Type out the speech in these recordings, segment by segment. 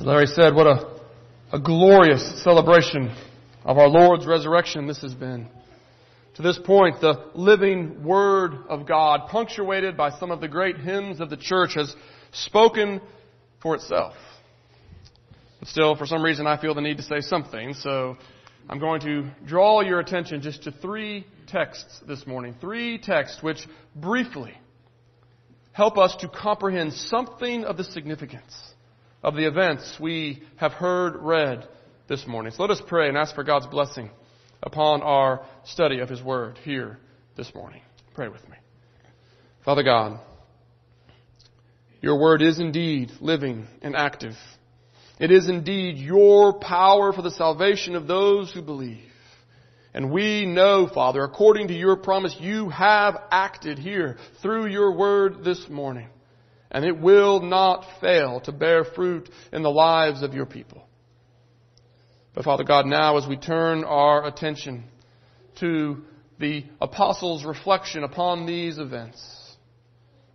As Larry said, what a, a glorious celebration of our Lord's resurrection this has been. To this point, the living Word of God, punctuated by some of the great hymns of the church, has spoken for itself. But still, for some reason, I feel the need to say something, so I'm going to draw your attention just to three texts this morning. Three texts which briefly help us to comprehend something of the significance of the events we have heard read this morning. So let us pray and ask for God's blessing upon our study of His Word here this morning. Pray with me. Father God, your Word is indeed living and active. It is indeed your power for the salvation of those who believe. And we know, Father, according to your promise, you have acted here through your word this morning. And it will not fail to bear fruit in the lives of your people. But Father God, now as we turn our attention to the apostles' reflection upon these events,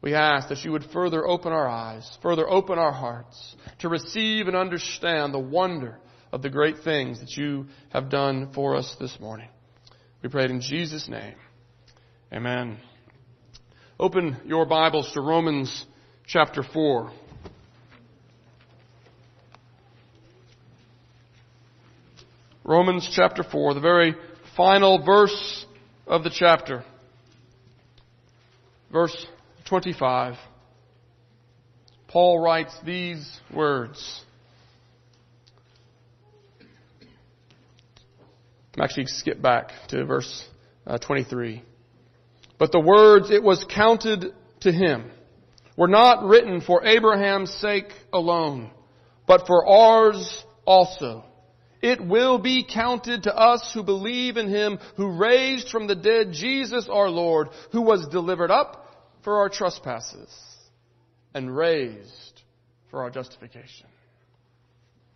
we ask that you would further open our eyes, further open our hearts to receive and understand the wonder of the great things that you have done for us this morning. We pray it in Jesus' name. Amen. Open your Bibles to Romans chapter 4. Romans chapter 4, the very final verse of the chapter. Verse 25. Paul writes these words. I'm actually skip back to verse uh, 23. But the words, it was counted to him, were not written for Abraham's sake alone, but for ours also. It will be counted to us who believe in him who raised from the dead Jesus our Lord, who was delivered up for our trespasses and raised for our justification.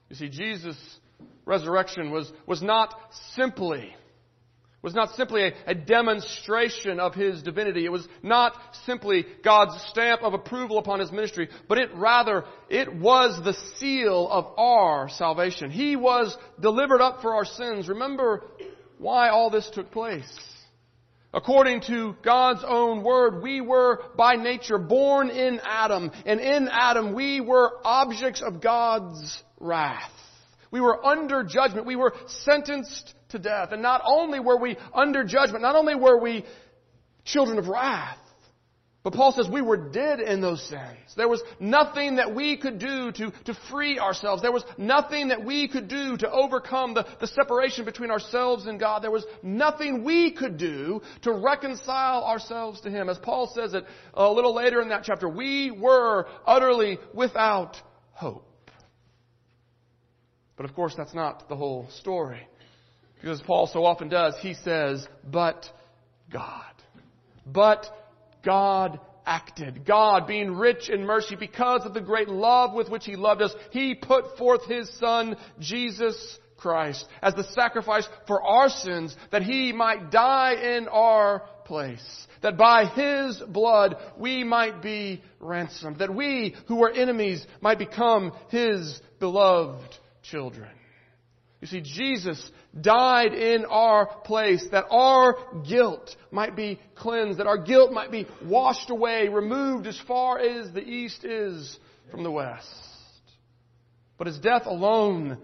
You see, Jesus' resurrection was, was not simply was not simply a, a, demonstration of his divinity. It was not simply God's stamp of approval upon his ministry, but it rather, it was the seal of our salvation. He was delivered up for our sins. Remember why all this took place. According to God's own word, we were by nature born in Adam, and in Adam we were objects of God's wrath. We were under judgment. We were sentenced to death. And not only were we under judgment, not only were we children of wrath, but Paul says we were dead in those sins. There was nothing that we could do to, to free ourselves. There was nothing that we could do to overcome the, the separation between ourselves and God. There was nothing we could do to reconcile ourselves to Him. As Paul says it a little later in that chapter, we were utterly without hope. But of course, that's not the whole story. Because Paul so often does, he says, but God. But God acted. God, being rich in mercy because of the great love with which He loved us, He put forth His Son, Jesus Christ, as the sacrifice for our sins, that He might die in our place. That by His blood we might be ransomed. That we, who were enemies, might become His beloved children. You see, Jesus died in our place that our guilt might be cleansed, that our guilt might be washed away, removed as far as the east is from the west. But his death alone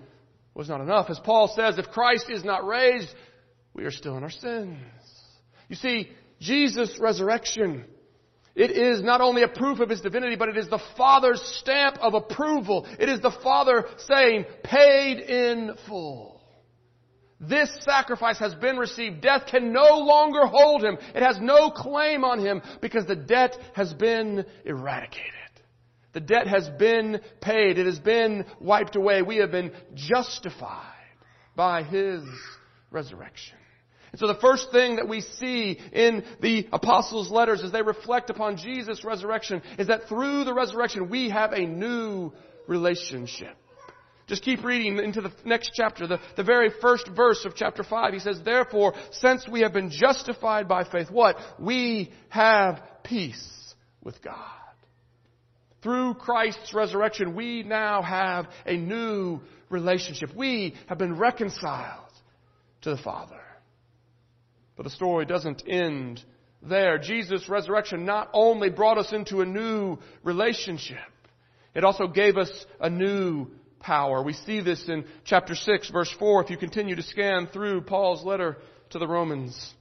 was not enough. As Paul says, if Christ is not raised, we are still in our sins. You see, Jesus' resurrection it is not only a proof of His divinity, but it is the Father's stamp of approval. It is the Father saying, paid in full. This sacrifice has been received. Death can no longer hold him. It has no claim on him because the debt has been eradicated. The debt has been paid. It has been wiped away. We have been justified by His resurrection. And so the first thing that we see in the apostles' letters as they reflect upon Jesus' resurrection is that through the resurrection we have a new relationship. Just keep reading into the next chapter, the, the very first verse of chapter 5. He says, Therefore, since we have been justified by faith, what? We have peace with God Through Christ's resurrection, we now have a new relationship. We have been reconciled to the Father. But the story doesn't end there. Jesus' resurrection not only brought us into a new relationship, it also gave us a new power. We see this in chapter 6, verse 4, if you continue to scan through Paul's letter to the Romans.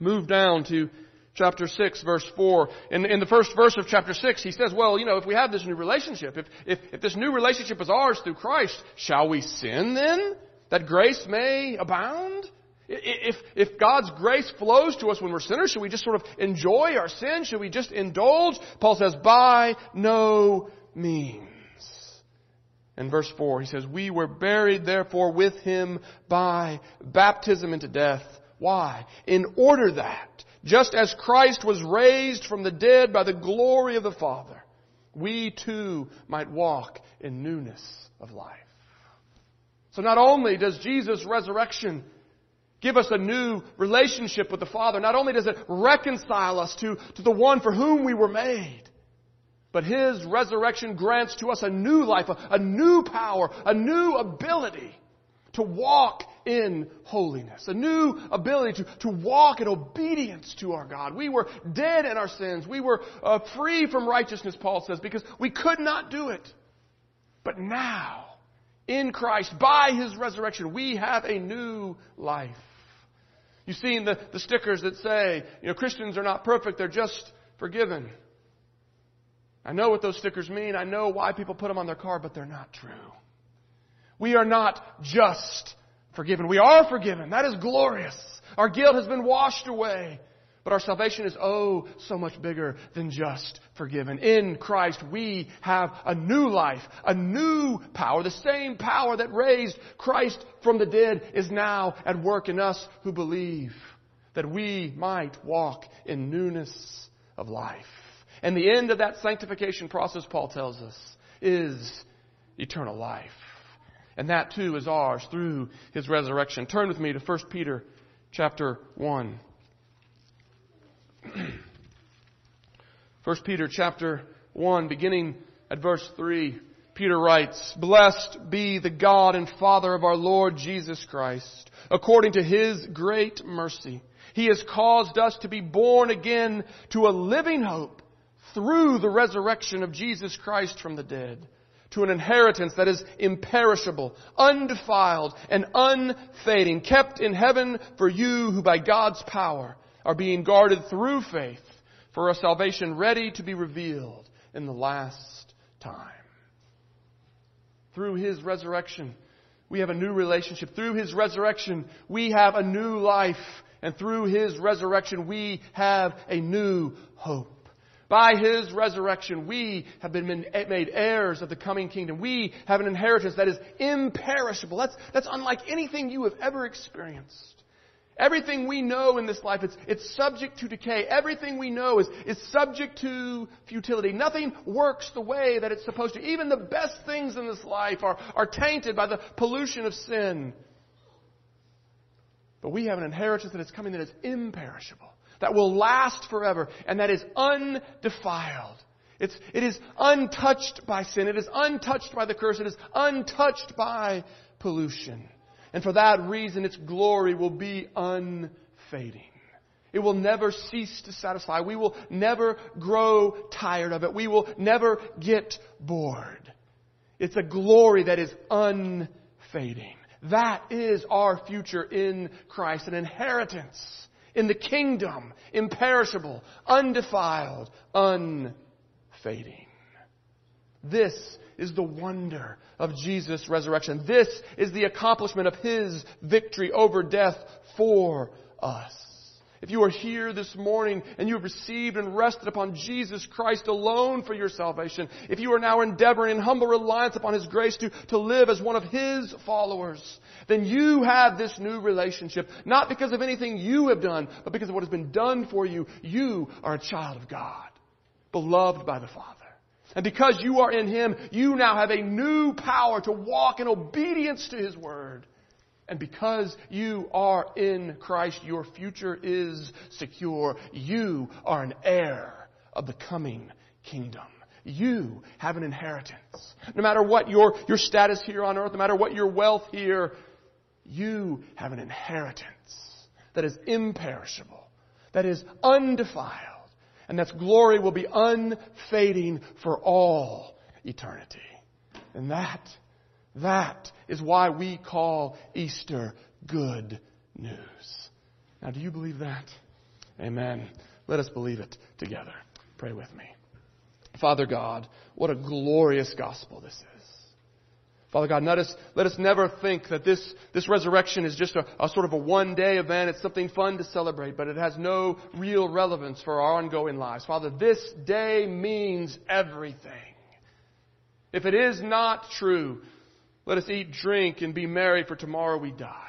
Move down to chapter 6, verse 4. In, in the first verse of chapter 6, he says, well, you know, if we have this new relationship, if, if, if this new relationship is ours through Christ, shall we sin then? That grace may abound? If, if God's grace flows to us when we're sinners, should we just sort of enjoy our sin? Should we just indulge? Paul says, by no means. In verse 4, he says, We were buried therefore with him by baptism into death. Why? In order that, just as Christ was raised from the dead by the glory of the Father, we too might walk in newness of life. So not only does Jesus' resurrection give us a new relationship with the Father. Not only does it reconcile us to, to the one for whom we were made, but His resurrection grants to us a new life, a, a new power, a new ability to walk in holiness, a new ability to, to walk in obedience to our God. We were dead in our sins. We were uh, free from righteousness, Paul says, because we could not do it. But now, in Christ, by His resurrection, we have a new life. You've seen the, the stickers that say, you know, Christians are not perfect, they're just forgiven. I know what those stickers mean. I know why people put them on their car, but they're not true. We are not just forgiven. We are forgiven. That is glorious. Our guilt has been washed away. But our salvation is oh so much bigger than just forgiven. In Christ we have a new life, a new power. The same power that raised Christ from the dead is now at work in us who believe that we might walk in newness of life. And the end of that sanctification process, Paul tells us, is eternal life. And that too is ours through his resurrection. Turn with me to 1 Peter chapter 1. 1 Peter chapter 1, beginning at verse 3, Peter writes, Blessed be the God and Father of our Lord Jesus Christ. According to His great mercy, He has caused us to be born again to a living hope through the resurrection of Jesus Christ from the dead to an inheritance that is imperishable, undefiled, and unfading, kept in heaven for you who by God's power are being guarded through faith for a salvation ready to be revealed in the last time. Through His resurrection, we have a new relationship. Through His resurrection, we have a new life. And through His resurrection, we have a new hope. By His resurrection, we have been eh, made heirs of the coming kingdom. We have an inheritance that is imperishable. That's, that's unlike anything you have ever experienced. Everything we know in this life, it's, it's subject to decay. Everything we know is, is subject to futility. Nothing works the way that it's supposed to. Even the best things in this life are, are tainted by the pollution of sin. But we have an inheritance that is coming that is imperishable, that will last forever, and that is undefiled. It's, it is untouched by sin. It is untouched by the curse. It is untouched by pollution. And for that reason, its glory will be unfading. It will never cease to satisfy. We will never grow tired of it. We will never get bored. It's a glory that is unfading. That is our future in Christ, an inheritance in the kingdom, imperishable, undefiled, unfading. This is the wonder of Jesus' resurrection. This is the accomplishment of His victory over death for us. If you are here this morning and you have received and rested upon Jesus Christ alone for your salvation, if you are now endeavoring in humble reliance upon His grace to, to live as one of His followers, then you have this new relationship, not because of anything you have done, but because of what has been done for you. You are a child of God, beloved by the Father. And because you are in Him, you now have a new power to walk in obedience to His Word. And because you are in Christ, your future is secure. You are an heir of the coming kingdom. You have an inheritance. No matter what your, your status here on earth, no matter what your wealth here, you have an inheritance that is imperishable, that is undefiled, and that glory will be unfading for all eternity. And that, that is why we call Easter good news. Now, do you believe that? Amen. Let us believe it together. Pray with me. Father God, what a glorious gospel this is. Father God, let us, let us never think that this, this resurrection is just a, a sort of a one day event. It's something fun to celebrate, but it has no real relevance for our ongoing lives. Father, this day means everything. If it is not true, let us eat, drink, and be merry, for tomorrow we die.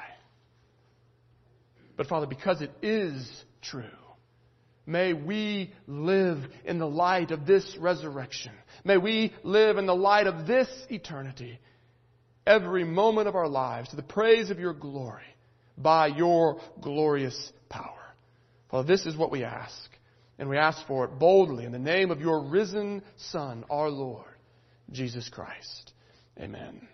But Father, because it is true, may we live in the light of this resurrection. May we live in the light of this eternity every moment of our lives to the praise of your glory by your glorious power. Father, this is what we ask. And we ask for it boldly in the name of your risen Son, our Lord, Jesus Christ. Amen.